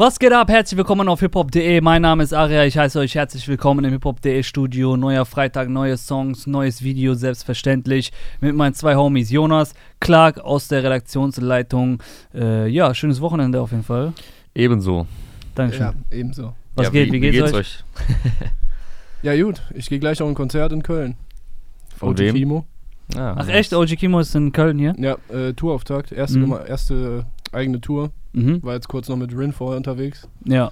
Was geht ab? Herzlich willkommen auf hiphop.de. Mein Name ist Aria. Ich heiße euch herzlich willkommen im hiphop.de Studio. Neuer Freitag, neue Songs, neues Video, selbstverständlich. Mit meinen zwei Homies Jonas, Clark aus der Redaktionsleitung. Äh, ja, schönes Wochenende auf jeden Fall. Ebenso. Dankeschön. Ja, ebenso. Was ja, geht? Wie, geht's, euch? euch? Ja, gut. Ich gehe gleich auf ein Konzert in Köln. Von OG wem? Kimo. Ah, Ach echt? OG Kimo ist in Köln hier? Ja, äh, Tourauftakt. Erste, Mhm. Nummer, erste äh, eigene Tour. Mhm. War jetzt kurz noch mit Rin vorher unterwegs. Ja.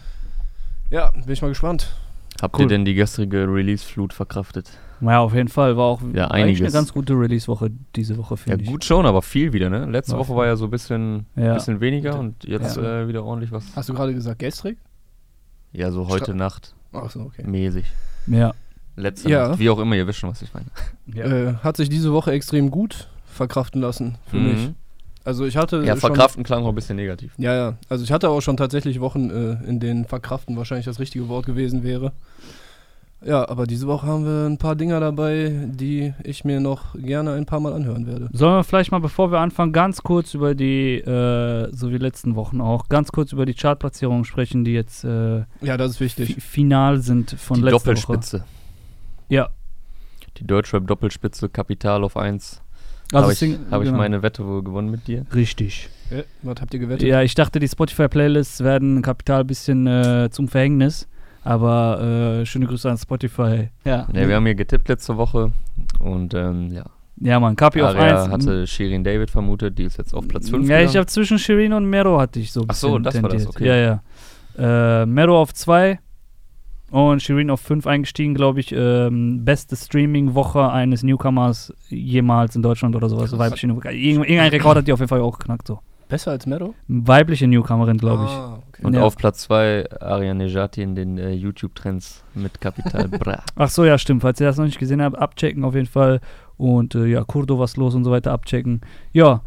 Ja, bin ich mal gespannt. Habt Cool. ihr denn die gestrige Release-Flut verkraftet? Ja, auf jeden Fall. War auch Ja, eigentlich einiges. eine ganz gute Release-Woche diese Woche, Ja, finde ich. gut schon, aber viel wieder, ne? Letzte Ja, Woche war ja so ein bisschen, Ja. bisschen weniger und jetzt Ja. äh, wieder ordentlich was. Hast du gerade gesagt gestrig? Ja, so heute Stra- Nacht Achso, okay. mäßig. Ja. Letzte Ja. Nacht, wie auch immer, ihr wisst schon, was ich meine. ja. Äh, hat sich diese Woche extrem gut verkraften lassen für Mhm. mich. Also ich hatte Ja, schon, verkraften klang auch ein bisschen negativ. Ja, ja. Also ich hatte auch schon tatsächlich Wochen, äh, in denen verkraften wahrscheinlich das richtige Wort gewesen wäre. Ja, aber diese Woche haben wir ein paar Dinger dabei, die ich mir noch gerne ein paar Mal anhören werde. Sollen wir vielleicht mal, bevor wir anfangen, ganz kurz über die, äh, so wie letzten Wochen auch, ganz kurz über die Chartplatzierungen sprechen, die jetzt äh, Ja, das ist wichtig. final sind von die letzter Woche. Doppelspitze. Ja, Die Deutschrap-Doppelspitze, Kapital auf 1. also habe ich, hab ich genau. meine Wette wohl gewonnen mit dir? Richtig. Ja, was habt ihr gewettet? Ja, ich dachte, die Spotify-Playlists werden Kapital ein bisschen äh, zum Verhängnis, aber äh, schöne Grüße an Spotify. Ja, Ja, wir haben hier getippt letzte Woche und ähm, ja. ja man, Kapi auf Aria 1. hatte Shirin David vermutet, die ist jetzt auf Platz 5 Ja, ich habe zwischen Shirin und Mero hatte ich so ein Ach so, das war das, tendiert. okay. Ja, ja. Äh, Mero auf 2 und Shirin auf 5 eingestiegen, glaube ich. Ähm, beste Streaming-Woche eines Newcomers jemals in Deutschland oder sowas. Weibliche Newcomer. Irgend- Irgendein Rekord hat die auf jeden Fall auch geknackt. So. Besser als Mero? Weibliche Newcomerin, glaube ich. Ah, okay. Und Ja. auf Platz 2 Ariane Nejati in den äh, YouTube-Trends mit Kapital Bra. Ach so, ja, stimmt. Falls ihr das noch nicht gesehen habt, abchecken auf jeden Fall. Und äh, ja, Kurdo, was los und so weiter, abchecken. Ja,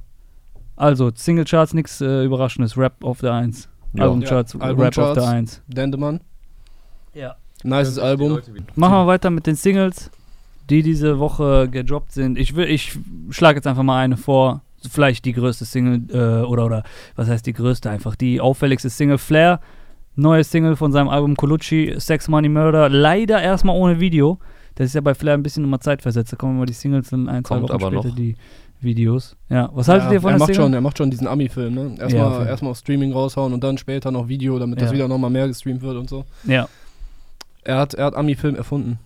also Singlecharts, nichts äh, Überraschendes. Rap auf der 1. Ja. Albumcharts, Ja, Rap Albumcharts. auf der 1. Dendemann. Ja. Nices Album. Machen wir weiter mit den Singles, die diese Woche gedroppt sind. Ich, will- ich schlage jetzt einfach mal eine vor. Vielleicht die größte Single, äh, oder, oder was heißt die größte einfach? Die auffälligste Single Flair. Neue Single von seinem Album Colucci, Sex Money Murder. Leider erstmal ohne Video. Das ist ja bei Flair ein bisschen immer zeitversetzt. Da kommen immer die Singles dann ein, zwei Kommt Wochen später noch. die Videos. Ja, was haltet ja, ihr von er der macht Single? schon, Er macht schon diesen Ami-Film, ne? Ja, Erstmal erstmal auf Streaming raushauen und dann später noch Video, damit das Ja. wieder nochmal mehr gestreamt wird und so. Ja, Er hat, er hat Ami-Film erfunden.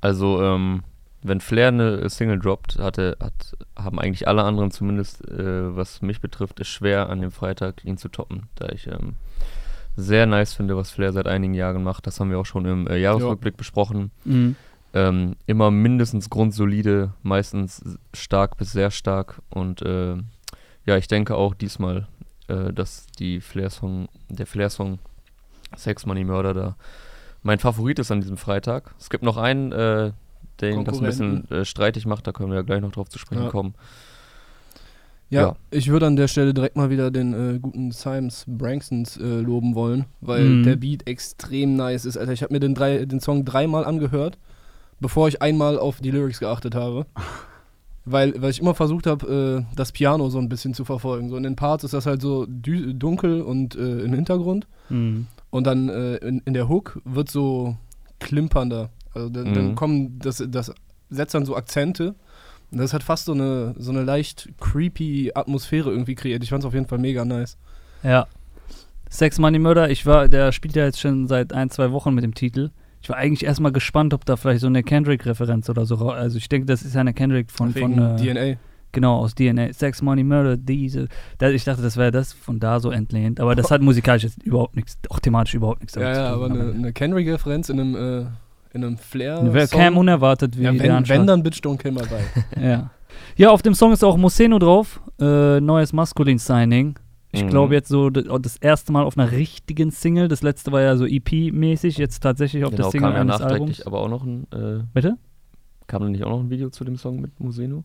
Also, ähm, wenn Flair eine Single droppt, hatte, hat, haben eigentlich alle anderen, zumindest äh, was mich betrifft, es schwer an dem Freitag ihn zu toppen, da ich ähm, sehr nice finde, was Flair seit einigen Jahren macht. Das haben wir auch schon im äh, Jahresrückblick besprochen. mhm. Ähm, immer mindestens grundsolide, meistens stark bis sehr stark. Und äh, ja, ich denke auch diesmal, äh, dass die Flair-Song, der Flair-Song Sex Money Murder da mein Favorit ist an diesem Freitag. Es gibt noch einen, äh, der ihn das ein bisschen äh, streitig macht, da können wir ja gleich noch drauf zu sprechen Ja. kommen. Ja, Ja. ich würde an der Stelle direkt mal wieder den äh, guten Symes Branksons äh, loben wollen, weil Mhm. der Beat extrem nice ist. Alter, ich habe mir den, drei, den Song dreimal angehört, bevor ich einmal auf die Lyrics geachtet habe. Weil, weil ich immer versucht habe, äh, das Piano so ein bisschen zu verfolgen. So in den Parts ist das halt so dunkel und äh, im Hintergrund. Mhm. Und dann äh, in, in der Hook wird so klimpernder. Also dann, dann Mhm. kommen, das, das setzt dann so Akzente. Und das hat fast so eine, so eine leicht creepy Atmosphäre irgendwie kreiert. Ich fand es auf jeden Fall mega nice. Ja. Sex Money Murder, ich war, der spielt ja jetzt schon seit ein, zwei Wochen mit dem Titel. Ich war eigentlich erstmal gespannt, ob da vielleicht so eine Kendrick-Referenz oder so. Also ich denke, das ist ja eine Kendrick von, Wegen von äh, DNA. Genau aus DNA. Sex Money Murder, diese. Ich dachte, das wäre das von da so entlehnt. Aber das hat musikalisch jetzt überhaupt nichts, auch thematisch überhaupt nichts Ja, damit ja, zu aber tun. eine, eine Kendrick-Referenz in einem, äh, in einem Flair. Wer kam unerwartet wie ja, der wenn, Anschlag. wenn, dann Bitch Don't Kill My Vibe. Ja. Ja, auf dem Song ist auch Moseno drauf. Äh, neues Maskulin-Signing. Ich Mhm. glaube jetzt so d- das erste Mal auf einer richtigen Single. Das letzte war ja so EP-mäßig, jetzt tatsächlich auf Genau, der Single kam ja eines nachträglich Albums. aber auch noch ein, äh, Bitte? kam da nicht auch noch ein Video zu dem Song mit Museno?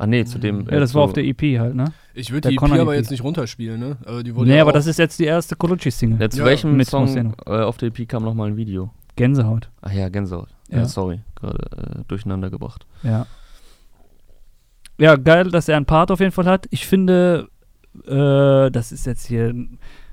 Ah nee, zu dem. Ja, das war auf der EP halt, ne? Ich würde die EP Connor aber EP. jetzt nicht runterspielen, ne? Aber die wurde Nee, ja aber das ist jetzt die erste Colucci-Single. Ja, zu Ja, welchem mit Song Moseno. äh, auf der EP kam nochmal ein Video? Gänsehaut. Ach ja, Gänsehaut. Ja. Ja. sorry, gerade äh, durcheinander gebracht. Ja. Ja, geil, dass er einen Part auf jeden Fall hat. Ich finde, äh, das ist jetzt hier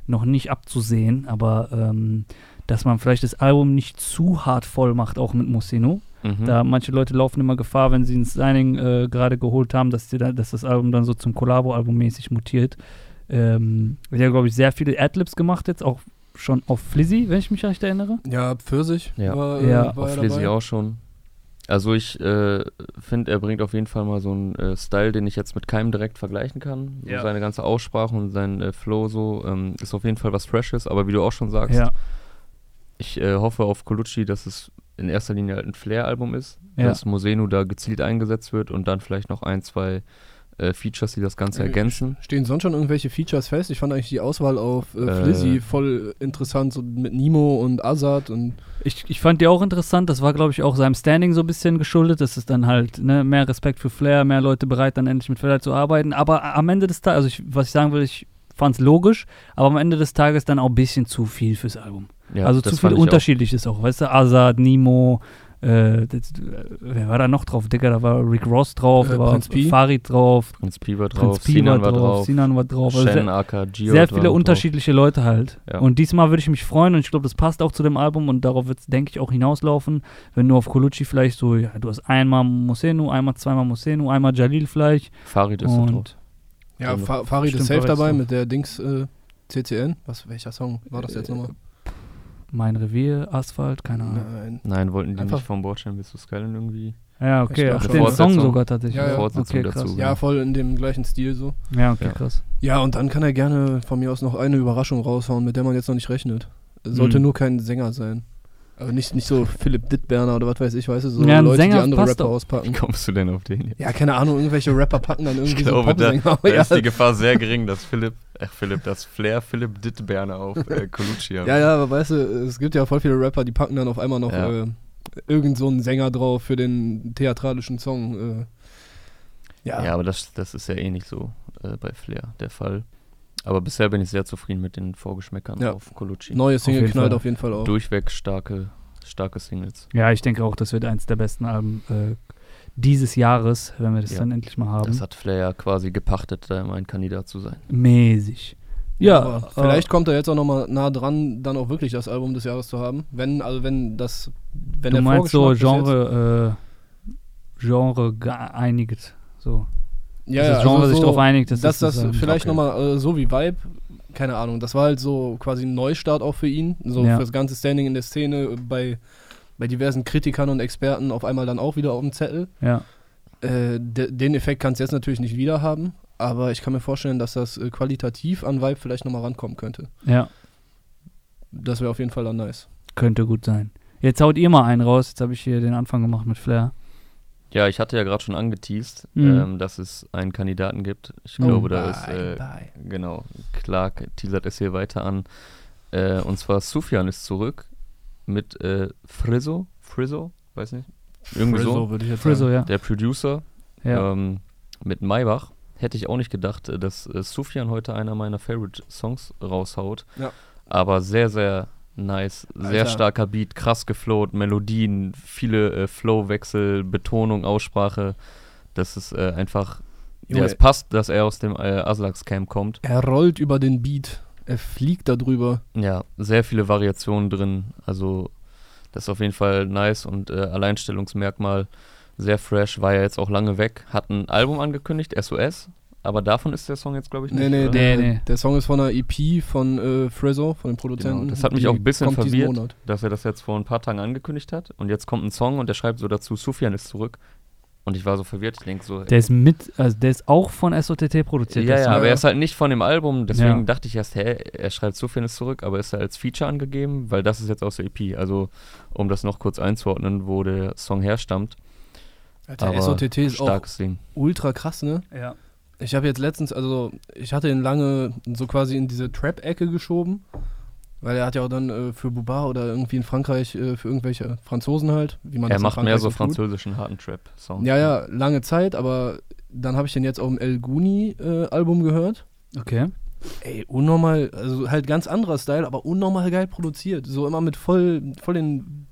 noch nicht abzusehen, aber ähm, dass man vielleicht das Album nicht zu hart voll macht, auch mit Moseno. Mhm. Da manche Leute laufen immer Gefahr, wenn sie ein Signing äh, gerade geholt haben, dass, die da, dass das Album dann so zum Collabo-Album mäßig mutiert. Ähm, wir haben, glaube ich, sehr viele Adlibs gemacht jetzt, auch schon auf Flizzy, wenn ich mich recht erinnere. Ja, Pfirsich Ja. war, äh, Ja, war Auf ja Lizzy dabei. auch schon. Also ich äh, finde, er bringt auf jeden Fall mal so einen äh, Style, den ich jetzt mit keinem direkt vergleichen kann. So Ja. Seine ganze Aussprache und sein äh, Flow so ähm, ist auf jeden Fall was Freshes, aber wie du auch schon sagst, Ja, ich äh, hoffe auf Colucci, dass es in erster Linie halt ein Flair-Album ist, Ja. dass Mosenu da gezielt eingesetzt wird und dann vielleicht noch ein, zwei äh, Features, die das Ganze Äh, ergänzen. Stehen sonst schon irgendwelche Features fest? Ich fand eigentlich die Auswahl auf äh, Äh. Flizzy voll interessant, so mit Nemo und Azad und ich, ich fand die auch interessant. Das war, glaube ich, auch seinem Standing so ein bisschen geschuldet. Das ist dann halt ne, mehr Respekt für Flair, mehr Leute bereit, dann endlich mit Flair zu arbeiten. Aber am Ende des Tages, also ich, was ich sagen will, ich fand es logisch, aber am Ende des Tages dann auch ein bisschen zu viel fürs Album. Ja, also zu viel ich auch. Unterschiedliches auch. Weißt du, Azad, Nemo, äh, das, wer war da noch drauf? Digga, da war Rick Ross drauf, Äh, da war Prinz Pi. Farid drauf, Prinz Pi war drauf, Prinz Pi Sinan war war drauf, drauf, Sinan war drauf. Also Shen, sehr, Aka, Gio sehr viele drauf. unterschiedliche Leute halt. Ja. Und diesmal würde ich mich freuen und ich glaube, das passt auch zu dem Album und darauf wird es, denke ich, auch hinauslaufen. Wenn du auf Colucci vielleicht so, ja, du hast einmal Mosenu, einmal zweimal Mosenu, einmal Jalil vielleicht. Farid ist noch drauf. Und ja, Fa Farid stimmt, ist safe dabei mit der Dings äh, CCN. Was, welcher Song war das jetzt Äh, nochmal? Mein Revier, Asphalt, keine Ahnung. Nein. Nein, wollten die Einfach- nicht vom Bordstein bis zu Skyline irgendwie? Ja, okay, ach, den Song sogar tatsächlich. Ja, ja. Okay, krass. dazu. Ja, voll in dem gleichen Stil so. Ja, okay, Ja. krass. Ja, und dann kann er gerne von mir aus noch eine Überraschung raushauen, mit der man jetzt noch nicht rechnet. Sollte Mhm. nur kein Sänger sein. Also nicht, nicht so Philipp Dittberner oder was weiß ich, weißt du, so Ja, Leute, Sänger die andere Rapper auspacken. Wie kommst du denn auf den? Ja, keine Ahnung, irgendwelche Rapper packen dann irgendwie Ich glaube, so da, da ja, ist die Gefahr sehr gering, dass Philipp, ach Philipp, dass Flair Philipp Dittberner auf äh, Colucci haben. ja, ja, aber weißt du, es gibt ja voll viele Rapper, die packen dann auf einmal noch Ja. äh, irgend so einen Sänger drauf für den theatralischen Song. Äh. Ja, Ja, aber das, das ist ja eh nicht so äh, bei Flair der Fall. Aber bisher bin ich sehr zufrieden mit den Vorgeschmäckern Ja. auf Colucci. neue Single jeden knallt Fall. auf jeden Fall auf. Durchweg starke, starke Singles. Ja, ich denke auch, das wird eins der besten Alben äh, dieses Jahres, wenn wir das Ja. dann endlich mal haben. Das hat Flair ja quasi gepachtet, da immer ein Kandidat zu sein. Mäßig. Ja, aber vielleicht kommt er jetzt auch nochmal nah dran, dann auch wirklich das Album des Jahres zu haben. Wenn, also wenn das, wenn du der meinst so Genre, äh, Genre geeinigt. So. Ja, das Genre also sich so, darauf einigt, dass dass das ähm, vielleicht okay. nochmal äh, so wie Vibe, keine Ahnung, das war halt so quasi ein Neustart auch für ihn, so Ja. für das ganze Standing in der Szene äh, bei, bei diversen Kritikern und Experten auf einmal dann auch wieder auf dem Zettel. Ja. Äh, de, den Effekt kannst du jetzt natürlich nicht wieder haben, aber ich kann mir vorstellen, dass das äh, qualitativ an Vibe vielleicht nochmal rankommen könnte. Ja, Das wäre auf jeden Fall dann nice. könnte gut sein. Jetzt haut ihr mal einen raus. Jetzt habe ich hier den Anfang gemacht mit Flair. Ja, ich hatte ja gerade schon angeteased, Mhm. ähm, dass es einen Kandidaten gibt. Ich Oh. glaube, da ist, äh, bye. genau, Clark teasert es hier weiter an. Äh, und zwar Sufjan ist zurück mit äh, Frizzo, Frizzo, weiß nicht, irgendwie so, würde ich jetzt Frizzo, ja. der Producer ja. ähm, mit Maybach. Hätte ich auch nicht gedacht, äh, dass äh, Sufjan heute einer meiner Favorite Songs raushaut. Ja. Aber sehr, sehr nice. Sehr Alter. starker Beat, krass geflowt, Melodien, viele äh, Flowwechsel, Betonung, Aussprache. Das ist äh, einfach. Ja, Junge. es passt, dass er aus dem äh, Aslax Camp kommt. Er rollt über den Beat. Er fliegt da drüber. Ja, sehr viele Variationen drin. Also, das ist auf jeden Fall nice und äh, Alleinstellungsmerkmal. Sehr fresh, war ja jetzt auch lange weg. Hat ein Album angekündigt, SOS. Aber davon ist der Song jetzt, glaube ich, nicht. Nee, nee, der, Nee, nee. der Song ist von einer EP von äh, Frizzo, von dem Produzenten. Genau, das hat mich Die auch ein bisschen verwirrt. Monat. dass er das jetzt vor ein paar Tagen angekündigt hat. Und jetzt kommt ein Song und der schreibt so dazu, Sufjan ist zurück. Und ich war so verwirrt. Ich denke so, Der ist mit, also der ist auch von SOTT produziert. ja, ja, Song. aber er ist halt nicht von dem Album. Deswegen Ja. dachte ich erst, hä, er schreibt Sufjan ist zurück, aber ist er als Feature angegeben, weil das ist jetzt aus der EP. Also, um das noch kurz einzuordnen, wo der Song herstammt. Alter, Aber SOTT ist auch starkes Ding. ultra krass, ne? Ja. Ich habe jetzt letztens, also ich hatte ihn lange so quasi in diese Trap-Ecke geschoben, weil er hat ja auch dann äh, für Buba oder irgendwie in Frankreich äh, für irgendwelche Franzosen halt, wie man Er macht mehr so französischen harten Trap-Sound. Ja, ja, lange Zeit, aber dann habe ich den jetzt auf dem El Guni-Album gehört. Okay. Ey, unnormal, also halt ganz anderer Style, aber unnormal geil produziert. So immer mit voll, voll, den,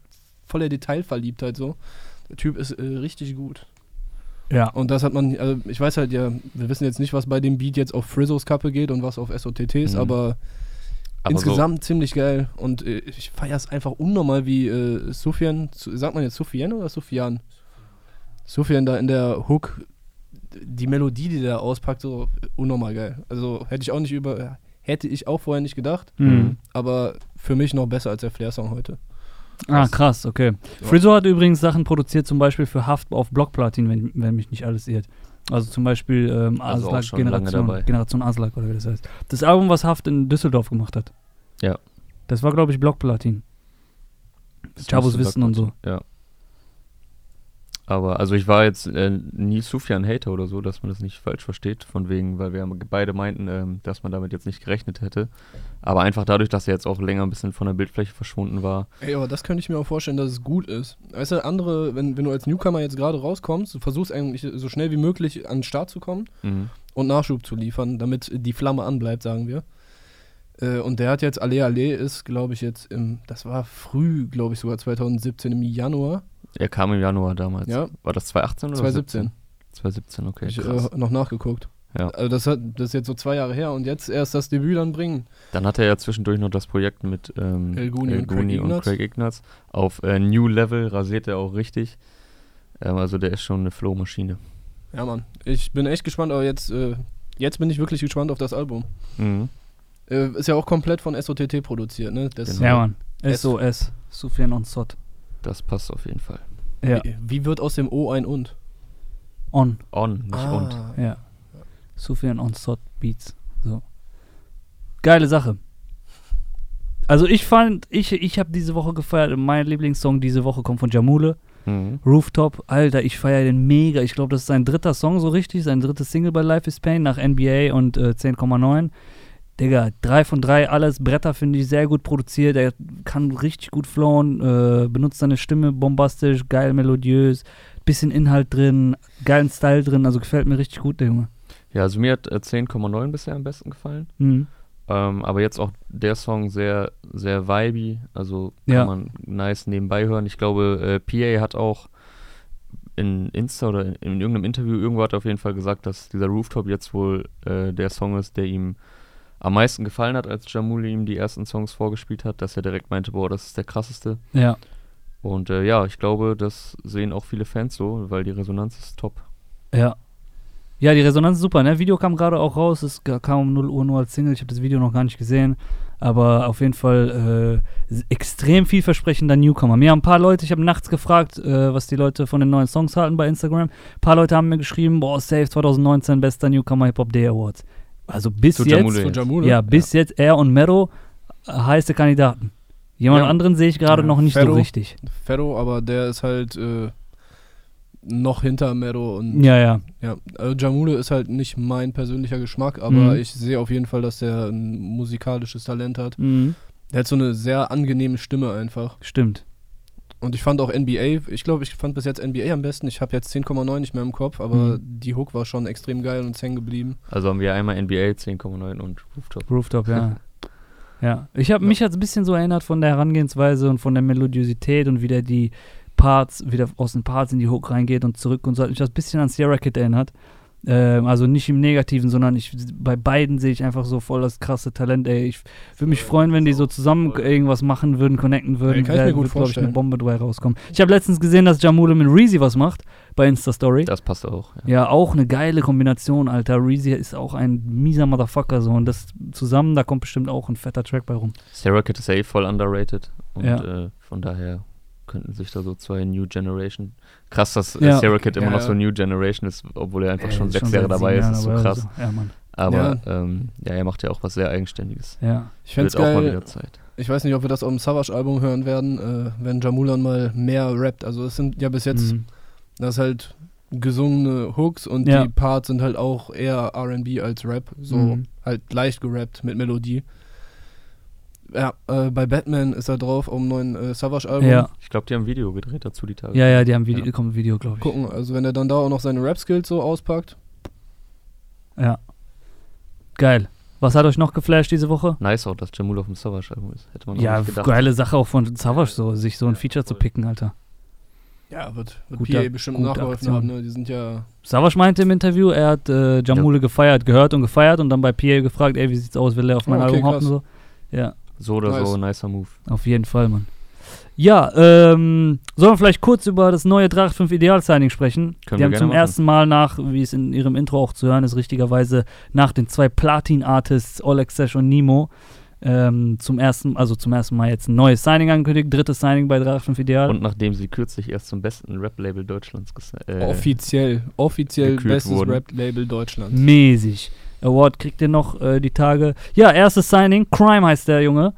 voll der Detailverliebtheit so. Der Typ ist äh, richtig gut. Ja. Und das hat man, also ich weiß halt ja, wir wissen jetzt nicht, was bei dem Beat jetzt auf Frizzos Kappe geht und was auf SOTTs, Mhm. aber Aber insgesamt ziemlich geil. Und äh, ich feiere es einfach unnormal, wie äh, Sufjan, Su- sagt man jetzt Sufjan oder Sufjan? Sufjan da in der Hook, die Melodie, die der auspackt, so unnormal geil. Also hätte ich auch nicht über, hätte ich auch vorher nicht gedacht, Mhm. aber für mich noch besser als der Flair-Song heute. Ah, krass, okay. Ja. Frizo hat übrigens Sachen produziert, zum Beispiel für Haft auf Blockplatin, wenn, wenn mich nicht alles irrt. Also zum Beispiel ähm, Also Aslak Generation. Generation Aslak oder wie das heißt. Das Album, was Haft in Düsseldorf gemacht hat. Ja. Das war, glaube ich, Blockplatin. Chavos Wissen und so. Ja. Aber also ich war jetzt äh, nie Sufjan-Hater oder so, dass man das nicht falsch versteht, von wegen, weil wir beide meinten, ähm, dass man damit jetzt nicht gerechnet hätte. Aber einfach dadurch, dass er jetzt auch länger ein bisschen von der Bildfläche verschwunden war. Ey, aber das könnte ich mir auch vorstellen, dass es gut ist. Weißt du, andere, wenn, wenn du als Newcomer jetzt gerade rauskommst, du versuchst eigentlich so schnell wie möglich an den Start zu kommen Mhm. und Nachschub zu liefern, damit die Flamme anbleibt, sagen wir. Äh, und der hat jetzt Allee Allee ist, glaube ich, jetzt im, das war früh, glaube ich sogar 2017 im Januar. Er kam im Januar damals. Ja. War das 2018 oder 2017. 2017, okay. Hab ich krass. äh, noch nachgeguckt. Ja. Also das, hat, das ist jetzt so zwei Jahre her und jetzt erst das Debüt dann bringen. Dann hatte er ja zwischendurch noch das Projekt mit ähm, El Guni El und Craig Guni und Ignatz. Craig Ignatz. Auf äh, New Level rasiert er auch richtig. Ähm, also der ist schon eine Flow-Maschine. Ja, Mann. Ich bin echt gespannt, aber jetzt, äh, jetzt bin ich wirklich gespannt auf das Album. Mhm. Äh, ist ja auch komplett von SOTT produziert, ne? Das, Genau. Ja, Mann. S- SOS. Sufjan on Sot. Das passt auf jeden Fall. Ja. Wie, wie wird aus dem O ein und? On. On, nicht Ah. und. Ja. Sufjan on Sot Beats. So. Geile Sache. Also ich fand, ich, ich habe diese Woche gefeiert, mein Lieblingssong diese Woche kommt von Jamule. Mhm. Rooftop, Alter, ich feiere den mega. Ich glaube, das ist sein dritter Song so richtig, sein drittes Single bei Life is Pain nach NBA und äh, 10,9. Digga, 3 von 3, alles Bretter finde ich sehr gut produziert. Er kann richtig gut flowen, äh, benutzt seine Stimme bombastisch, geil melodiös, bisschen Inhalt drin, geilen Style drin, also gefällt mir richtig gut, der Junge. Ja, also mir hat äh, 10,9 bisher am besten gefallen. Mhm. Ähm, aber jetzt auch der Song sehr, sehr vibey. Also kann Ja. man nice nebenbei hören. Ich glaube, äh, PA hat auch in Insta oder in, in irgendeinem Interview irgendwo hat er auf jeden Fall gesagt, dass dieser Rooftop jetzt wohl äh, der Song ist, der ihm am meisten gefallen hat, als Jamuli ihm die ersten Songs vorgespielt hat, dass er direkt meinte, boah, das ist der krasseste. Ja. Und äh, ja, ich glaube, das sehen auch viele Fans so, weil die Resonanz ist top. Ja. Ja, die Resonanz ist super, ne? Video kam gerade auch raus, es kam um 0 Uhr nur als Single, ich habe das Video noch gar nicht gesehen, aber auf jeden Fall äh, extrem vielversprechender Newcomer. Mir haben ein paar Leute, ich habe nachts gefragt, äh, was die Leute von den neuen Songs halten bei Instagram. Ein paar Leute haben mir geschrieben, boah, safe 2019 bester Newcomer Hip Hop Day Awards. Also bis Zu jetzt, Jamule Zu jetzt. Jamule? ja, bis jetzt er und Mero äh, heiße Kandidaten. Jemand Ja. anderen sehe ich gerade Ja, noch nicht so Ferro. richtig. Ferro, aber der ist halt äh, noch hinter Mero und Ja, ja. ja. Also Jamule ist halt nicht mein persönlicher Geschmack, aber Mhm. ich sehe auf jeden Fall, dass der ein musikalisches Talent hat. Mhm. Der hat so eine sehr angenehme Stimme einfach. Stimmt. Und ich fand auch NBA, ich glaube, ich fand bis jetzt NBA am besten. Ich habe jetzt 10,9 nicht mehr im Kopf, aber Mhm. die Hook war schon extrem geil und ist hängen geblieben. Also haben wir einmal NBA 10,9 und Rooftop. Rooftop, ja. ja. Ich habe mich jetzt ein bisschen so erinnert von der Herangehensweise und von der Melodiosität und wie der die Parts, wieder aus den Parts in die Hook reingeht und zurück und so hat mich das ein bisschen an Sierra Kid erinnert. Ähm, also nicht im Negativen, sondern ich bei beiden sehe ich einfach so voll das krasse Talent, ey. Ich würde mich freuen, wenn die so zusammen irgendwas machen würden, connecten würden. Ja, kann ich mir gut wird, glaub ich, eine. Bombe dabei rauskommen. Ich habe letztens gesehen, dass Jamule mit Reezy was macht bei Insta-Story. Das passt auch. Ja. Ja, auch eine geile Kombination, Alter. Reezy ist auch ein mieser Motherfucker so und das zusammen, da kommt bestimmt auch ein fetter Track bei rum. Sarah Kid ist eh voll underrated. Und Ja. äh, von daher könnten sich da so zwei New Generation. Krass, dass Ja. äh, Sarah Kid immer Ja, noch ja. so New Generation ist, obwohl er einfach Ey, schon sechs seit Jahre dabei ist, ist so krass. so. Ja, Mann. Aber Ja. ähm, ja, er macht ja auch was sehr Eigenständiges. Ja. Ich fände Wird auch mal wieder Zeit. ich weiß nicht, ob wir das auf dem Savage-Album hören werden, äh, wenn Jamulan mal mehr rappt. Also es sind ja bis jetzt, Mhm. das ist halt gesungene Hooks und Ja. die Parts sind halt auch eher R&B als Rap. So Mhm. halt leicht gerappt mit Melodie. Ja, äh, bei Batman ist er drauf auf dem neuen äh, Savage-Album. Ja. Ich glaube, die haben ein Video gedreht dazu die Tage. ja, ja, die haben Video, Ja. kommt ein Video, glaube ich. Gucken, also wenn er dann da auch noch seine Rap-Skills so auspackt. Ja. Geil. Was hat euch noch geflasht diese Woche? Nice auch, dass Jamul auf dem Savage-Album ist. Hätte man auch Ja, nicht gedacht. geile Sache auch von Savage so, sich so ein Feature zu picken, Alter. Ja, wird, wird Guter- PA bestimmt nachgeholfen haben. Ne? Die sind ja Savage meinte im Interview, er hat äh, Jamule gefeiert, gehört und gefeiert und dann bei PA gefragt, ey, wie sieht's aus, will er auf mein Oh, okay, Album hoppen so. Ja, So oder Nice. so, nicer Move. auf jeden Fall, Mann. Ja, ähm, sollen wir vielleicht kurz über das neue 385 Ideal-Signing sprechen? Können Die wir haben gerne zum machen. ersten Mal nach, wie es in ihrem Intro auch zu hören ist, richtigerweise nach den zwei Platin-Artists, Oleg Sesh und Nemo, ähm, zum ersten, also zum ersten Mal jetzt ein neues Signing angekündigt, drittes Signing bei 385 Ideal. Und nachdem sie kürzlich erst zum besten Rap-Label Deutschlands äh, offiziell, offiziell bestes. Rap-Label Deutschlands. Mäßig. Award kriegt ihr noch äh, die Tage. Ja, erstes Signing, Crime heißt der Junge.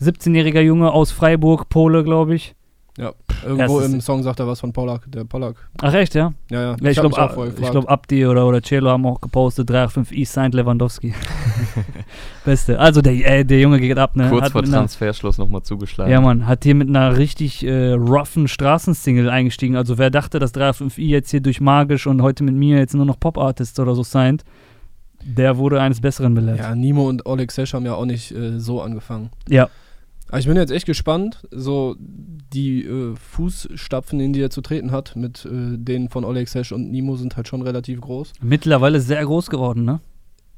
17-jähriger Junge aus Freiburg, Pole, glaube ich. Ja, irgendwo Erstes- im Song sagt er was von Pollack, der Pollack. Ach echt, ja? Ja, ja. Ja, ich glaube, ich gefragt. glaub, Abdi oder, oder Celo haben auch gepostet, 385 signed Lewandowski. Beste. Also der, äh, der Junge geht ab, ne? kurz Hat vor Transferschluss nochmal zugeschlagen. Ja, Mann, hat hier mit einer richtig äh, roughen Straßensingle eingestiegen. Also wer dachte, dass 385i jetzt hier durch Magisch und heute mit mir jetzt nur noch Pop-Artists oder so signed, der wurde eines Besseren belehrt. Ja, Nimo und Oleg Sesh haben ja auch nicht äh, so angefangen. Ja. Aber ich bin jetzt echt gespannt, so die äh, Fußstapfen, in die er zu treten hat, mit äh, denen von Oleg Sesh und Nimo sind halt schon relativ groß. Mittlerweile sehr groß geworden, ne?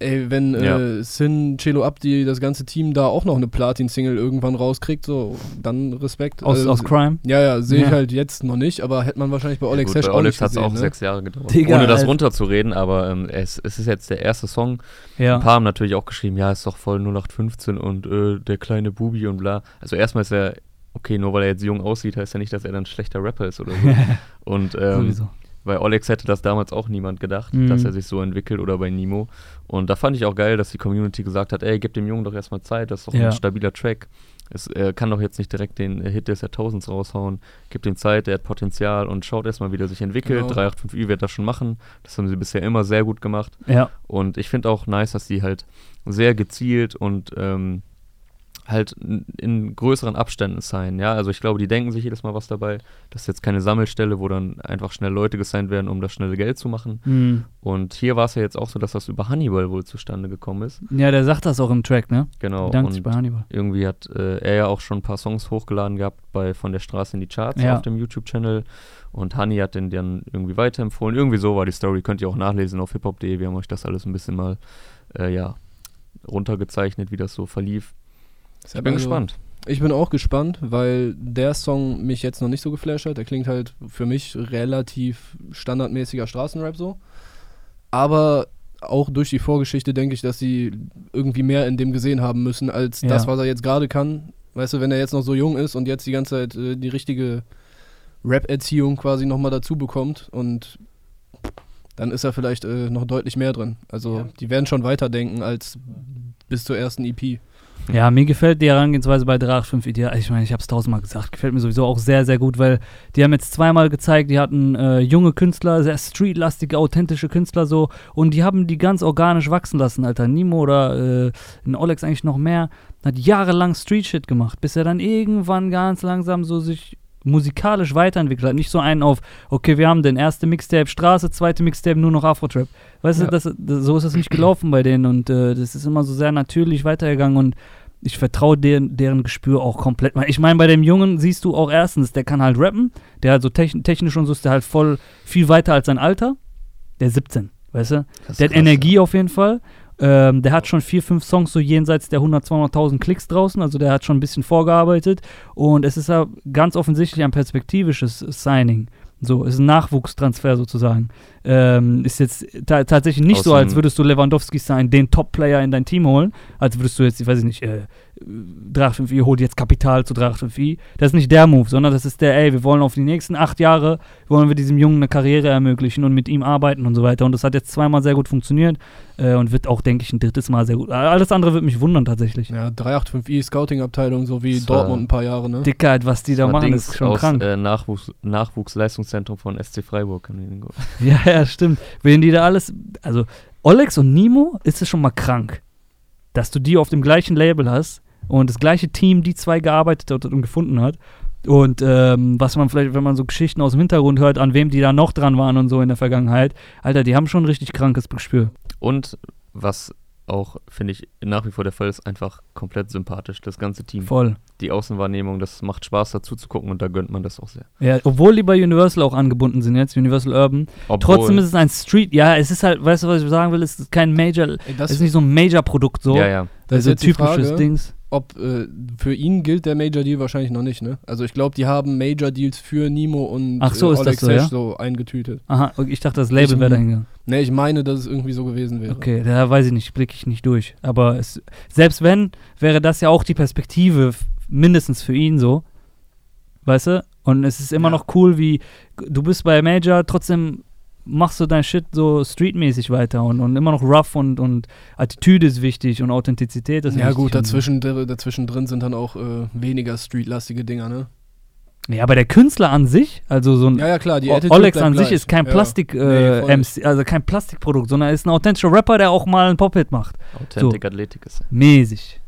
Ey, wenn Ja. äh, Sin, Celo Abdi, das ganze Team da auch noch eine Platin-Single irgendwann rauskriegt, so, dann Respekt. Aus, Also, aus Crime. Ja, ja, sehe ich Ja. halt jetzt noch nicht, aber hätte man wahrscheinlich bei Ja, Oleg gut, Sesh bei auch Olex nicht hat es auch ne? sechs Jahre gedauert. Digga, Ohne das Alter. runterzureden, aber ähm, es, es ist jetzt der erste Song. Ja. Ein paar haben natürlich auch geschrieben, ja, ist doch voll 0815 und äh, der kleine Bubi und bla. Also erstmal ist er, okay, nur weil er jetzt jung aussieht, heißt ja nicht, dass er dann ein schlechter Rapper ist oder so. und ähm, Sowieso. Bei Olex hätte das damals auch niemand gedacht, Mhm. dass er sich so entwickelt oder bei Nemo. Und da fand ich auch geil, dass die Community gesagt hat, ey, gib dem Jungen doch erstmal Zeit, das ist doch Ja. ein stabiler Track. Es äh, kann doch jetzt nicht direkt den Hit des Jahrtausends raushauen. Gib ihm Zeit, der hat Potenzial und schaut erstmal, wie der sich entwickelt. Genau. 385i wird das schon machen. Das haben sie bisher immer sehr gut gemacht. Ja. Und ich finde auch nice, dass die halt sehr gezielt und ähm, halt in, größeren Abständen sein. Ja, also ich glaube, die denken sich jedes Mal was dabei. Das ist jetzt keine Sammelstelle, wo dann einfach schnell Leute gesigned werden, um das schnelle Geld zu machen. Hm. Und hier war es ja jetzt auch so, dass das über Hannibal wohl zustande gekommen ist. Ja, der sagt das auch im Track, ne? Genau. Bedankt sich bei Hannibal. irgendwie hat äh, er ja auch schon ein paar Songs hochgeladen gehabt bei Von der Straße in die Charts Ja. auf dem YouTube-Channel. Und Honey hat den dann irgendwie weiterempfohlen. Irgendwie so war die Story. Könnt ihr auch nachlesen auf hiphop.de. Wir haben euch das alles ein bisschen mal, äh, ja, runtergezeichnet, wie das so verlief. Ich bin Also, gespannt. Ich bin auch gespannt, weil der Song mich jetzt noch nicht so geflasht hat. Der klingt halt für mich relativ standardmäßiger Straßenrap so. Aber auch durch die Vorgeschichte denke ich, dass sie irgendwie mehr in dem gesehen haben müssen, als Ja. das, was er jetzt gerade kann. Weißt du, wenn er jetzt noch so jung ist und jetzt die ganze Zeit äh, die richtige Rap-Erziehung quasi nochmal dazu bekommt und dann ist er vielleicht äh, noch deutlich mehr drin. Also Ja. die werden schon weiterdenken als bis zur ersten EP. Ja, mir gefällt die Herangehensweise bei 385 Ideal. Ich meine, ich habe es tausendmal gesagt. Gefällt mir sowieso auch sehr, sehr gut, weil die haben jetzt zweimal gezeigt, die hatten äh, junge Künstler, sehr streetlastige, authentische Künstler so und die haben die ganz organisch wachsen lassen, Alter. Nimo oder äh, ein Olex eigentlich noch mehr, hat jahrelang Street-Shit gemacht, bis er dann irgendwann ganz langsam so sich musikalisch weiterentwickelt hat. Nicht so einen auf, okay, wir haben den erste Mixtape Straße, zweite Mixtape nur noch Afro-Trap. Weißt Ja. du, das, das, so ist es nicht gelaufen bei denen und äh, das ist immer so sehr natürlich weitergegangen und ich vertraue deren, deren Gespür auch komplett. Ich meine, bei dem Jungen siehst du auch erstens, der kann halt rappen, der halt so techn technisch und so ist der halt voll viel weiter als sein Alter. Der ist 17, weißt du? Der hat krass, Energie auf jeden Fall. Ähm, der hat schon vier, fünf Songs so jenseits der 100, 200.000 Klicks draußen. Also der hat schon ein bisschen vorgearbeitet. Und es ist ja ganz offensichtlich ein perspektivisches Signing. So, ist ein Nachwuchstransfer sozusagen. Ähm, ist jetzt ta tatsächlich nicht Aus so, als würdest du Lewandowski sein, den Top-Player in dein Team holen. Als würdest du jetzt, ich weiß nicht, äh, 385i holt jetzt Kapital zu 385i. Das ist nicht der Move, sondern das ist der, ey, wir wollen auf die nächsten acht Jahre, wollen wir diesem Jungen eine Karriere ermöglichen und mit ihm arbeiten und so weiter. Und das hat jetzt zweimal sehr gut funktioniert äh, und wird auch, denke ich, ein drittes Mal sehr gut. Alles andere wird mich wundern tatsächlich. Ja, 385i Scouting-Abteilung, so wie Das Dortmund ein paar Jahre, ne? Dickheit, was die da machen, Dings ist schon aus, krank. Äh, Nachwuchs Nachwuchsleistungszentrum von SC Freiburg. Ja, ja, stimmt. Wen die da alles. Also, Olex und Nimo ist es schon mal krank, dass du die auf dem gleichen Label hast und das gleiche Team, die zwei gearbeitet hat und gefunden hat. Und ähm, was man vielleicht, wenn man so Geschichten aus dem Hintergrund hört, an wem die da noch dran waren und so in der Vergangenheit, Alter, die haben schon ein richtig krankes Gespür. Und was auch, finde ich, nach wie vor der Fall ist, einfach komplett sympathisch, das ganze Team. Voll. Die Außenwahrnehmung, das macht Spaß dazu zu gucken und da gönnt man das auch sehr. Ja, obwohl die bei Universal auch angebunden sind jetzt, Universal Urban. Obwohl, Trotzdem ist es ein Street, ja, es ist halt, weißt du, was ich sagen will, es ist kein Major, Ey, das es ist nicht so ein Major-Produkt so. Ja, ja. das ist also die typisches Dings. Ob äh, für ihn gilt der Major Deal wahrscheinlich noch nicht, ne? Also ich glaube, die haben Major Deals für Nemo und Ach so, äh, ist das Oleg so, ja? so eingetütet. Aha, okay, ich dachte, das Label wäre dahin gegangen. Ne, ich meine, dass es irgendwie so gewesen wäre. Okay, da weiß ich nicht, blicke ich nicht durch. Aber es, selbst wenn, wäre das ja auch die Perspektive, mindestens für ihn so. Weißt du? Und es ist immer Ja. noch cool, wie du bist bei Major, trotzdem machst du dein Shit so streetmäßig weiter und, und immer noch rough und, und Attitüde ist wichtig und Authentizität ist Ja wichtig. gut, und- dazwischen, dazwischen drin sind dann auch äh, weniger streetlastige Dinger, ne? Ja, aber der Künstler an sich, also so ein Ja, ja, klar, Olex an sich ist kein Ja. Plastik Nee, äh, voll MC, also kein Plastikprodukt, sondern ist ein authentischer Rapper, der auch mal einen Pop-Hit macht. Authentic Athletic ist. Mäßig.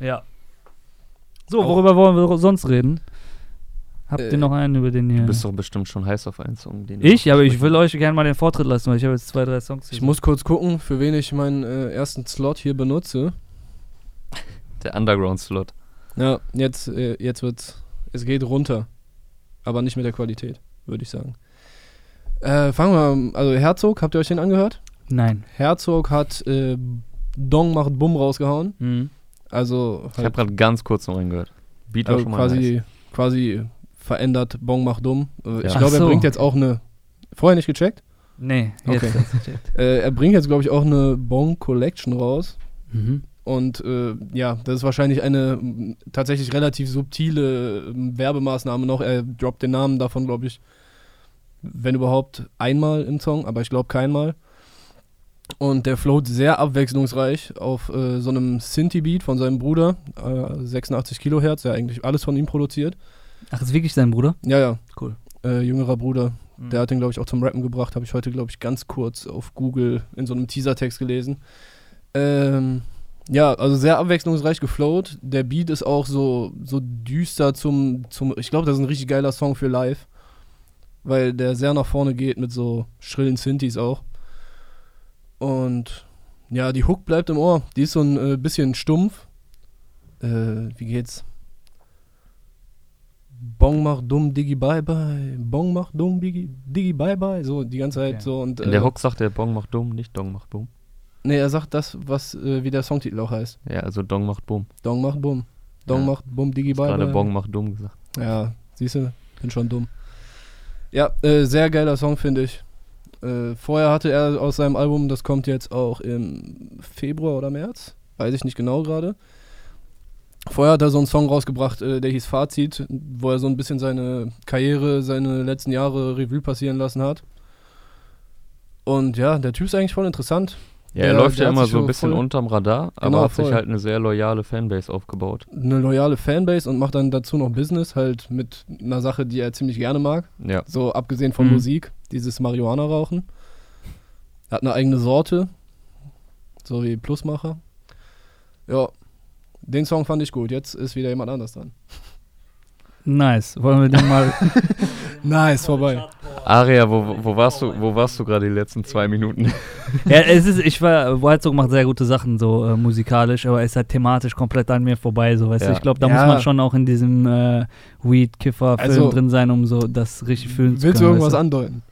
Ja. So, Auch- worüber wollen wir sonst reden? Habt Äh, ihr noch einen über den hier? Du bist doch bestimmt schon heiß auf einen Song. Den ich, aber ich will euch gerne mal den Vortritt lassen, weil ich habe jetzt zwei, drei Songs. Ich muss kurz gucken, für wen ich meinen äh, ersten Slot hier benutze. Der Underground-Slot. Ja, jetzt, äh, jetzt wird's. Es geht runter. Aber nicht mit der Qualität, würde ich sagen. Äh, fangen wir an. Also Herzog, habt ihr euch den angehört? Nein. Herzog hat äh, Dong macht Bumm rausgehauen. Mhm. Also, Ich habe halt, gerade ganz kurz noch reingehört. Beat war also schon mal nice. quasi, quasi verändert Bong macht dumm. Äh, Ich glaube, Ach er so. bringt jetzt auch eine. Vorher nicht gecheckt? Nee, jetzt Okay. gecheckt. Äh, er bringt jetzt, glaube ich, auch eine Bong Collection raus. Mhm. Und äh, ja, das ist wahrscheinlich eine m, tatsächlich relativ subtile ähm, Werbemaßnahme noch. Er droppt den Namen davon, glaube ich, wenn überhaupt einmal im Song, aber ich glaube keinmal. Und der float sehr abwechslungsreich auf äh, so einem Synthie-Beat von seinem Bruder, äh, 86 Kilohertz, der eigentlich alles von ihm produziert. Ach, ist wirklich sein Bruder? Ja, ja, Cool. äh, jüngerer Bruder. Mhm. Der hat den, glaube ich, auch zum Rappen gebracht. Habe ich heute, glaube ich, ganz kurz auf Google in so einem Teasertext gelesen. Ähm, ja, also sehr abwechslungsreich geflowt. Der Beat ist auch so, so düster zum, zum. Ich glaube, das ist ein richtig geiler Song für live. Weil der sehr nach vorne geht mit so schrillen Synthes auch. Und ja, die Hook bleibt im Ohr. Die ist so ein äh, bisschen stumpf. Äh, wie geht's? Bong macht dumm, Diggi bye bye. Bong macht dumm, Diggi, Diggi bye bye. So die ganze Zeit Okay. so. Und, In der Hook sagt der Bong macht dumm, nicht Dong macht Boom. Nee, er sagt das, was äh, wie der Songtitel auch heißt. Ja, also Dong macht Boom. Dong macht bumm. Dong Ja. macht bumm, Diggi bye Gerade bye. Bong macht dumm gesagt. Ja, siehst du, bin schon dumm. Ja, äh, sehr geiler Song, finde ich. Äh, vorher hatte er aus seinem Album, das kommt jetzt auch im Februar oder März, weiß ich nicht genau gerade. Vorher hat er so einen Song rausgebracht, äh, der hieß Fazit, wo er so ein bisschen seine Karriere, seine letzten Jahre Revue passieren lassen hat. Und ja, der Typ ist eigentlich voll interessant. Ja, Der- er läuft ja immer sich so ein bisschen voll- unterm Radar, aber Genau, hat sich voll. halt eine sehr loyale Fanbase aufgebaut. Eine loyale Fanbase und macht dann dazu noch Business, halt mit einer Sache, die er ziemlich gerne mag. Ja. So abgesehen von Mhm. Musik, dieses Marihuana-Rauchen. Er hat eine eigene Sorte, so wie Plusmacher. Ja, den Song fand ich gut. Jetzt ist wieder jemand anders dran. Nice. Wollen wir den mal. Nice, vorbei. Aria, wo, wo warst du, wo warst du gerade die letzten zwei Minuten? ja, es ist, ich war, Wildsong macht sehr gute Sachen, so äh, musikalisch, aber er ist halt thematisch komplett an mir vorbei, so weißt du. Ja. Ich glaube, da Ja. muss man schon auch in diesem äh, Weed-Kiffer-Film Also, drin sein, um so das richtig fühlen zu Willst du können. irgendwas weißt andeuten?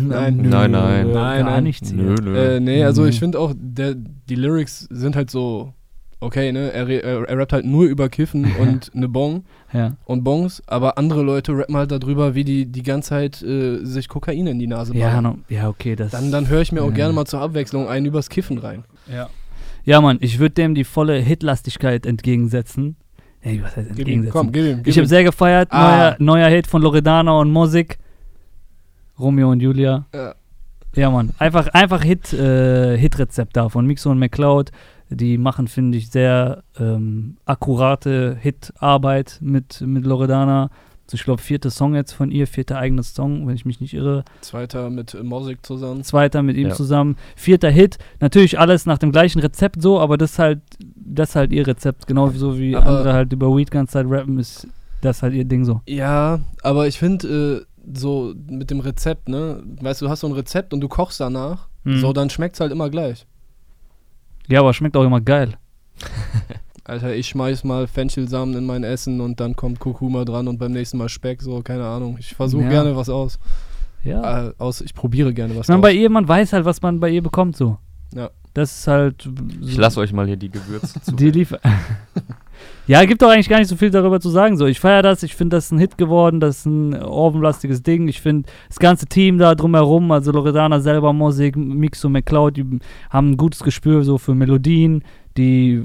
du? Nein. Nö, Nein, nein. Nein, gar nein. nichts hier. nö, nö. Äh, nee, also Mhm. ich finde auch, der, die Lyrics sind halt so, okay, ne? Er, er, er rappt halt nur über Kiffen und eine Bong. Ja. und Bongs, aber andere Leute rappen halt darüber, wie die die ganze Zeit äh, sich Kokain in die Nase Ja, bauen. no, ja, okay, das. Dann, dann höre ich mir auch Ja. gerne mal zur Abwechslung einen übers Kiffen rein. Ja. Ja, Mann, ich würde dem die volle Hitlastigkeit entgegensetzen. Ey, was heißt Gib ihm, entgegensetzen? komm, gib ihm. Gib ich habe sehr gefeiert, Ah. neuer, neuer Hit von Loredana und Mosik. Romeo und Julia. Ja. Ja, Mann. Einfach, einfach Hit, äh, Hit-Rezept da von Mixo und McCloud. Die machen, finde ich, sehr ähm, akkurate Hit-Arbeit mit, mit Loredana. Also ich glaube, vierter Song jetzt von ihr, vierter eigenes Song, wenn ich mich nicht irre. Zweiter mit äh, Mosik zusammen. Zweiter mit ihm Ja. zusammen. Vierter Hit. Natürlich alles nach dem gleichen Rezept so, aber das ist halt, das ist halt ihr Rezept. Genauso wie Aber- andere halt über Weed ganze Zeit rappen, ist das halt ihr Ding so. Ja, aber ich finde, äh, so mit dem Rezept, ne? Weißt du, du hast so ein Rezept und du kochst danach, Mhm. so, dann schmeckt's halt immer gleich. Ja, aber schmeckt auch immer geil. Alter, ich schmeiß mal Fenchelsamen in mein Essen und dann kommt Kurkuma dran und beim nächsten Mal Speck, so, keine Ahnung. Ich versuche Ja. gerne was aus. Ja. Äh, aus. Ich probiere gerne was Ich meine, aus. bei ihr, man weiß halt, was man bei ihr bekommt so. Ja. Das ist halt. Ich lasse euch mal hier die Gewürze zu. Die lief. Ja, gibt doch eigentlich gar nicht so viel darüber zu sagen. So, ich feiere das, ich finde das ein Hit geworden, das ist ein orbenlastiges Ding. Ich finde das ganze Team da drumherum, also Loredana selber Musik, Mixo McCloud, die haben ein gutes Gespür so für Melodien, die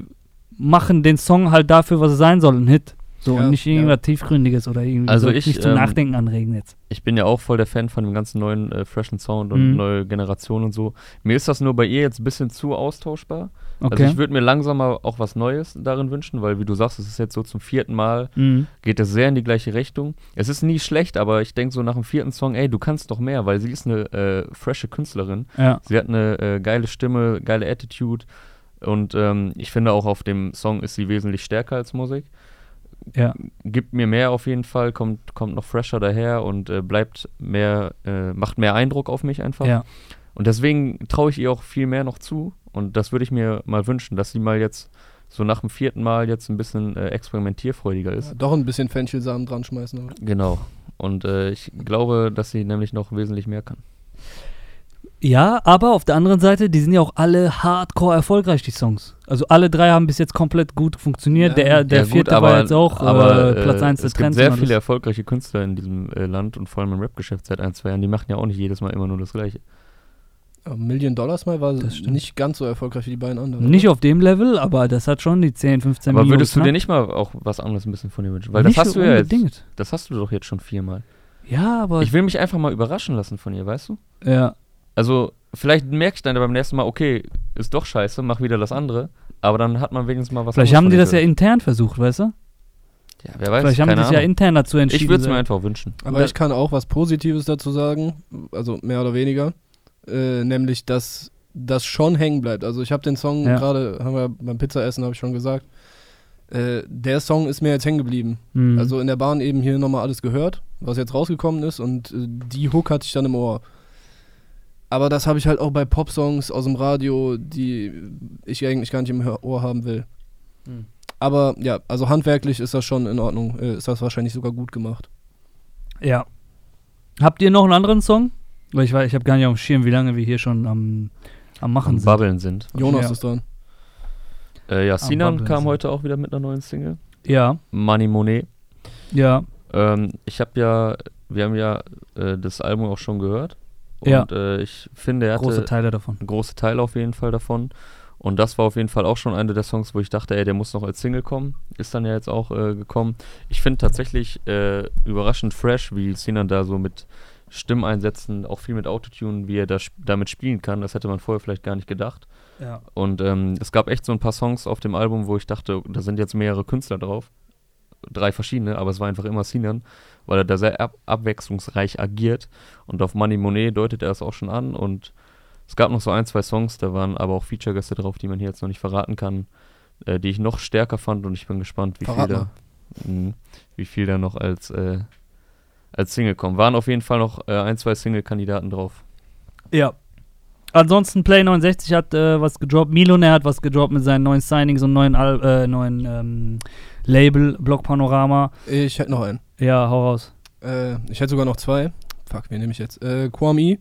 machen den Song halt dafür, was es sein soll, ein Hit. So, Ja, und nicht ja. irgendwas Tiefgründiges oder irgendwie Also so, ich, nicht zum ähm, Nachdenken anregen jetzt. Ich bin ja auch voll der Fan von dem ganzen neuen äh, freshen Sound und Mhm. neue Generation und so. Mir ist das nur bei ihr jetzt ein bisschen zu austauschbar. Also Okay. ich würde mir langsam mal auch was Neues darin wünschen, weil wie du sagst, es ist jetzt so zum vierten Mal, mhm. geht es sehr in die gleiche Richtung. Es ist nie schlecht, aber ich denke so nach dem vierten Song, ey, du kannst doch mehr, weil sie ist eine äh, frische Künstlerin. Ja. Sie hat eine äh, geile Stimme, geile Attitude und ähm, ich finde auch auf dem Song ist sie wesentlich stärker als Musik. Ja. Gibt mir mehr auf jeden Fall, kommt, kommt noch fresher daher und äh, bleibt mehr, äh, macht mehr Eindruck auf mich einfach. Ja. Und deswegen traue ich ihr auch viel mehr noch zu. Und das würde ich mir mal wünschen, dass sie mal jetzt so nach dem vierten Mal jetzt ein bisschen äh, experimentierfreudiger ist. Doch ein bisschen Fenchelsamen dran schmeißen. Aber. Genau. Und äh, ich glaube, dass sie nämlich noch wesentlich mehr kann. Ja, aber auf der anderen Seite, die sind ja auch alle hardcore erfolgreich, die Songs. Also alle drei haben bis jetzt komplett gut funktioniert. Ja. der der Ja, gut, vierte war jetzt auch aber, äh, Platz 1 der Es gibt Trends. sehr viele erfolgreiche Künstler in diesem äh, Land und vor allem im Rap-Geschäft seit ein, zwei Jahren. Die machen ja auch nicht jedes Mal immer nur das Gleiche. Ja, Million Dollars mal war Das nicht ganz so erfolgreich wie die beiden anderen. Nicht oder? auf dem Level, aber das hat schon die 10, 15 Aber Millionen. würdest du dir nicht mal auch was anderes ein bisschen von dir wünschen? Weil Nicht das hast du ja jetzt. Das hast du doch jetzt schon viermal. Ja, aber. Ich will mich einfach mal überraschen lassen von ihr, weißt du? ja. Also, vielleicht merke ich dann beim nächsten Mal, okay, ist doch scheiße, mach wieder das andere. Aber dann hat man wenigstens mal was Vielleicht haben die das ja intern versucht, weißt du? Ja, wer weiß, Vielleicht haben die sich ja intern dazu entschieden. Ich würde es mir einfach wünschen. Aber ich kann auch was Positives dazu sagen, also mehr oder weniger, äh, nämlich, dass das schon hängen bleibt. Also ich habe den Song Ja. gerade, haben wir beim Pizzaessen, habe ich schon gesagt, äh, der Song ist mir jetzt hängen geblieben. Mhm. Also in der Bahn eben hier nochmal alles gehört, was jetzt rausgekommen ist und äh, die Hook hatte ich dann im Ohr. Aber das habe ich halt auch bei Popsongs aus dem Radio, die ich eigentlich gar nicht im Ohr haben will. Mhm. Aber ja, also handwerklich ist das schon in Ordnung, äh, ist das wahrscheinlich sogar gut gemacht. Ja. Habt ihr noch einen anderen Song? Weil ich weiß, ich habe gar nicht auf dem Schirm, wie lange wir hier schon am, am Machen Am sind. Babbeln sind. Jonas Ja. ist dran. Äh, ja, Sinan kam sind. heute auch wieder mit einer neuen Single. Ja, Money Monet. ja. Ähm, ich habe ja, wir haben ja äh, das Album auch schon gehört. Und Ja. äh, ich finde, er hatte Große Teile davon. große Teile auf jeden Fall davon. Und das war auf jeden Fall auch schon einer der Songs, wo ich dachte, ey, der muss noch als Single kommen. Ist dann ja jetzt auch äh, gekommen. Ich finde tatsächlich äh, überraschend fresh, wie Sinan da so mit Stimmeinsätzen, auch viel mit Autotune, wie er da sp damit spielen kann. Das hätte man vorher vielleicht gar nicht gedacht. Ja. Und ähm, es gab echt so ein paar Songs auf dem Album, wo ich dachte, da sind jetzt mehrere Künstler drauf. Drei verschiedene, aber es war einfach immer Sinan, weil er da sehr ab abwechslungsreich agiert. Und auf Money Monet deutet er es auch schon an. Und es gab noch so ein, zwei Songs, da waren aber auch Feature-Gäste drauf, die man hier jetzt noch nicht verraten kann, äh, die ich noch stärker fand. Und ich bin gespannt, wie Verrat viel, da, mh, wie viel da noch als, äh, als Single kommen. Waren auf jeden Fall noch äh, ein, zwei Single-Kandidaten drauf. Ja. Ansonsten Play 69 hat äh, was gedroppt. Milonair hat was gedroppt mit seinen neuen Signings und neuen, Al äh, neuen ähm, Label, Block Panorama. Ich hätte noch einen. Ja, hau raus. Äh, ich hätte sogar noch zwei. Fuck, wen nehme ich jetzt? Äh, Kwame.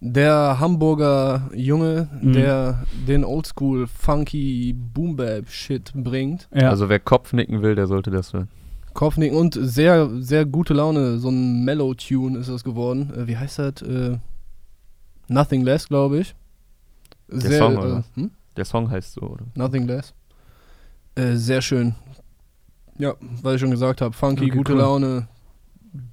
Der Hamburger Junge, Mhm. der den Oldschool Funky Boom Bap Shit bringt. Ja. Also wer Kopfnicken will, der sollte das hören. Kopfnicken und sehr, sehr gute Laune. So ein Mellow-Tune ist das geworden. Äh, wie heißt das? Äh, Nothing Less, glaube ich. Sehr, Song, oder? äh, hm? Der Song heißt so, oder? Nothing Less. Äh, sehr schön. Ja, weil ich schon gesagt habe, funky, Okay, gute cool. Laune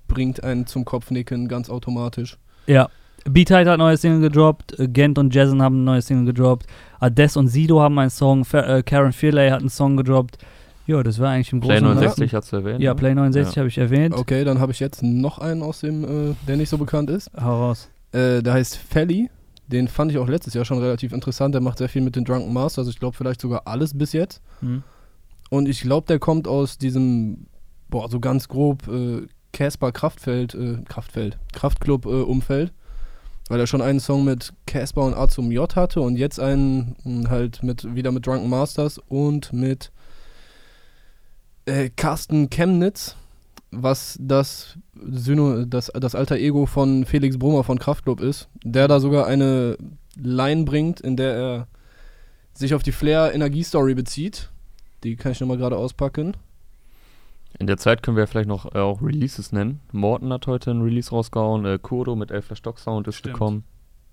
bringt einen zum Kopfnicken ganz automatisch. Ja. Beatheit hat ein neues Single gedroppt. äh, Gent und Jason haben ein neues Single gedroppt. Ades und Sido haben einen Song. Fer äh, Karen Fearley hat einen Song gedroppt. Ja, das war eigentlich im Play Großen und 69 hast du erwähnt. Ja, ne? Play 69 Ja. habe ich erwähnt. Okay, dann habe ich jetzt noch einen aus dem, äh, der nicht so bekannt ist. Hau raus. Äh, der heißt Felly. Den fand ich auch letztes Jahr schon relativ interessant. Der macht sehr viel mit den Drunken Masters. Ich glaube vielleicht sogar alles bis jetzt. Hm. Und ich glaube, der kommt aus diesem, boah, so ganz grob äh, Casper Kraftfeld, äh, Kraftfeld, Kraftclub äh, Umfeld. Weil er schon einen Song mit Casper und A zum J hatte und jetzt einen mh, halt mit wieder mit Drunken Masters und mit äh, Carsten Chemnitz, was das, Syno, das, das alter Ego von Felix Brummer von Kraftclub ist, der da sogar eine Line bringt, in der er sich auf die Flair Energiestory bezieht Die kann ich nochmal gerade auspacken. In der Zeit können wir ja vielleicht noch äh, auch Releases nennen. Morton hat heute ein Release rausgehauen. Äh, Kuro mit 11. Stock Sound ist Stimmt. gekommen.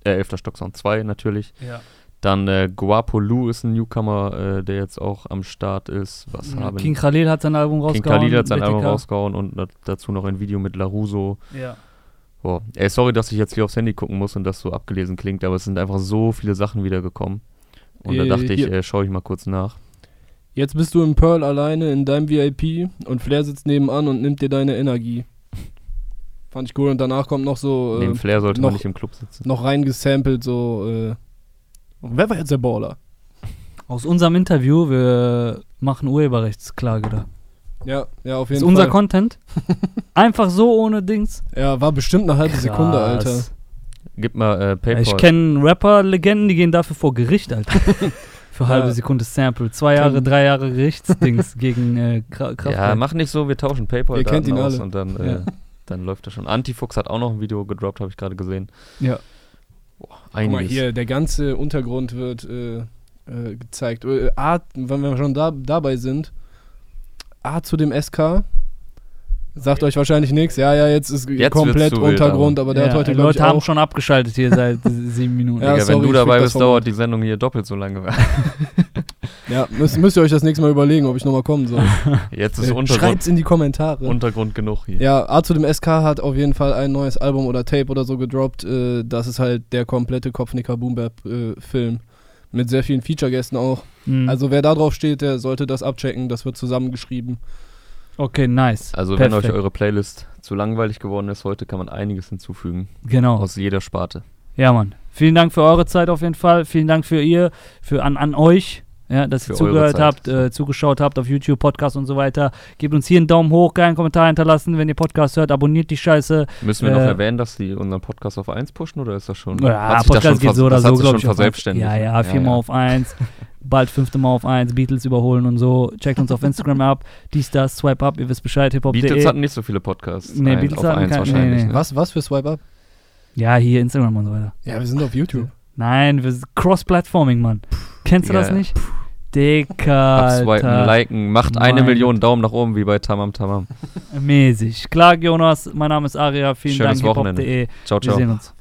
Äh, 11. Stock Sound 2 natürlich. Ja. Dann äh, Guapo Lu ist ein Newcomer, äh, der jetzt auch am Start ist. Was haben King Khalil hat sein Album King rausgehauen. Khalil hat sein Album rausgehauen und da- dazu noch ein Video mit Laruso. Ja. Boah. Ey, sorry, dass ich jetzt hier aufs Handy gucken muss und das so abgelesen klingt, aber es sind einfach so viele Sachen wiedergekommen. Und da Äh, dachte ich, äh, schaue ich mal kurz nach. Jetzt bist du im Pearl alleine in deinem VIP und Flair sitzt nebenan und nimmt dir deine Energie. Fand ich cool. Und danach kommt noch so Neben äh, Flair sollte man noch- nicht im Club sitzen. noch reingesampelt, so äh, wer war jetzt der Baller? Aus unserem Interview, wir machen Urheberrechtsklage da. Ja, ja, auf Das jeden ist unser Fall. Content. Einfach so ohne Dings. Ja, war bestimmt eine halbe Sekunde, Krass. Alter. Gib mal äh, PayPal. Ich kenne Rapper-Legenden, die gehen dafür vor Gericht, Alter. Für halbe Ja. Sekunde Sample. Zwei Jahre, drei Jahre Gerichtsdings gegen äh, Kra Kraftwerk. Ja, mach nicht so, wir tauschen PayPal Ihr kennt ihn aus alle. und dann, äh, Ja. dann läuft das schon. Antifuchs hat auch noch ein Video gedroppt, habe ich gerade gesehen. Ja. Guck mal hier, der ganze Untergrund wird äh, äh, gezeigt. Äh, A, wenn wir schon da, dabei sind, A zu dem SK. Sagt euch wahrscheinlich nichts. Ja, ja, jetzt ist Jetzt komplett Untergrund, aber der ja, hat heute, die Leute ich, haben auch, schon abgeschaltet hier seit sieben Minuten. Ja, Digga, sorry, wenn du dabei bist, dauert die Sendung hier doppelt so lange. Ja, müsst, müsst ihr euch das nächste Mal überlegen, ob ich nochmal kommen soll. Jetzt ist Äh, Untergrund, Schreibt's in die Kommentare. Untergrund genug hier. Ja, A zu dem SK hat auf jeden Fall ein neues Album oder Tape oder so gedroppt. Äh, das ist halt der komplette Kopfnicker Boombap-Film. mit sehr vielen Feature-Gästen auch. Mhm. Also wer da drauf steht, der sollte das abchecken. Das wird zusammengeschrieben. Okay, nice. Also wenn euch Perfekt. eure Playlist zu langweilig geworden ist, heute kann man einiges hinzufügen. Genau. Aus jeder Sparte. Ja, Mann. Vielen Dank für eure Zeit auf jeden Fall. Vielen Dank für ihr, für an, an euch, ja, dass ihr zugehört habt, äh, zugeschaut habt auf YouTube, Podcast und so weiter. Gebt uns hier einen Daumen hoch, keinen Kommentar hinterlassen, wenn ihr Podcast hört, abonniert die Scheiße. Müssen wir noch Äh, erwähnen, dass die unseren Podcast auf 1 pushen oder ist das schon? Ja, hat sich das schon Podcast geht so oder das so, glaube schon ich. auf eins. verselbstständigt. Ja, ja, viermal auf eins, bald fünfte Mal auf eins, Beatles überholen und so. Checkt uns auf Instagram ab, dies, das, swipe up, ihr wisst Bescheid, Beatles hiphop.de. hatten nicht so viele Podcasts. Nee, Ein- Beatles auf hatten eins kein- wahrscheinlich. nee, nee. ne? Was, was für Swipe Up? Ja, hier Instagram und so weiter. Ja, wir sind auf YouTube. Nein, wir sind Cross-Platforming, Mann. Kennst du ja. das nicht? Dicker. Abswipen, liken, macht mein eine Million Daumen nach oben wie bei Tamam Tamam. Mäßig. Klar, Jonas, mein Name ist Aria. Vielen Schönes Dank. Wochenende. Ciao, ciao. Wir sehen uns.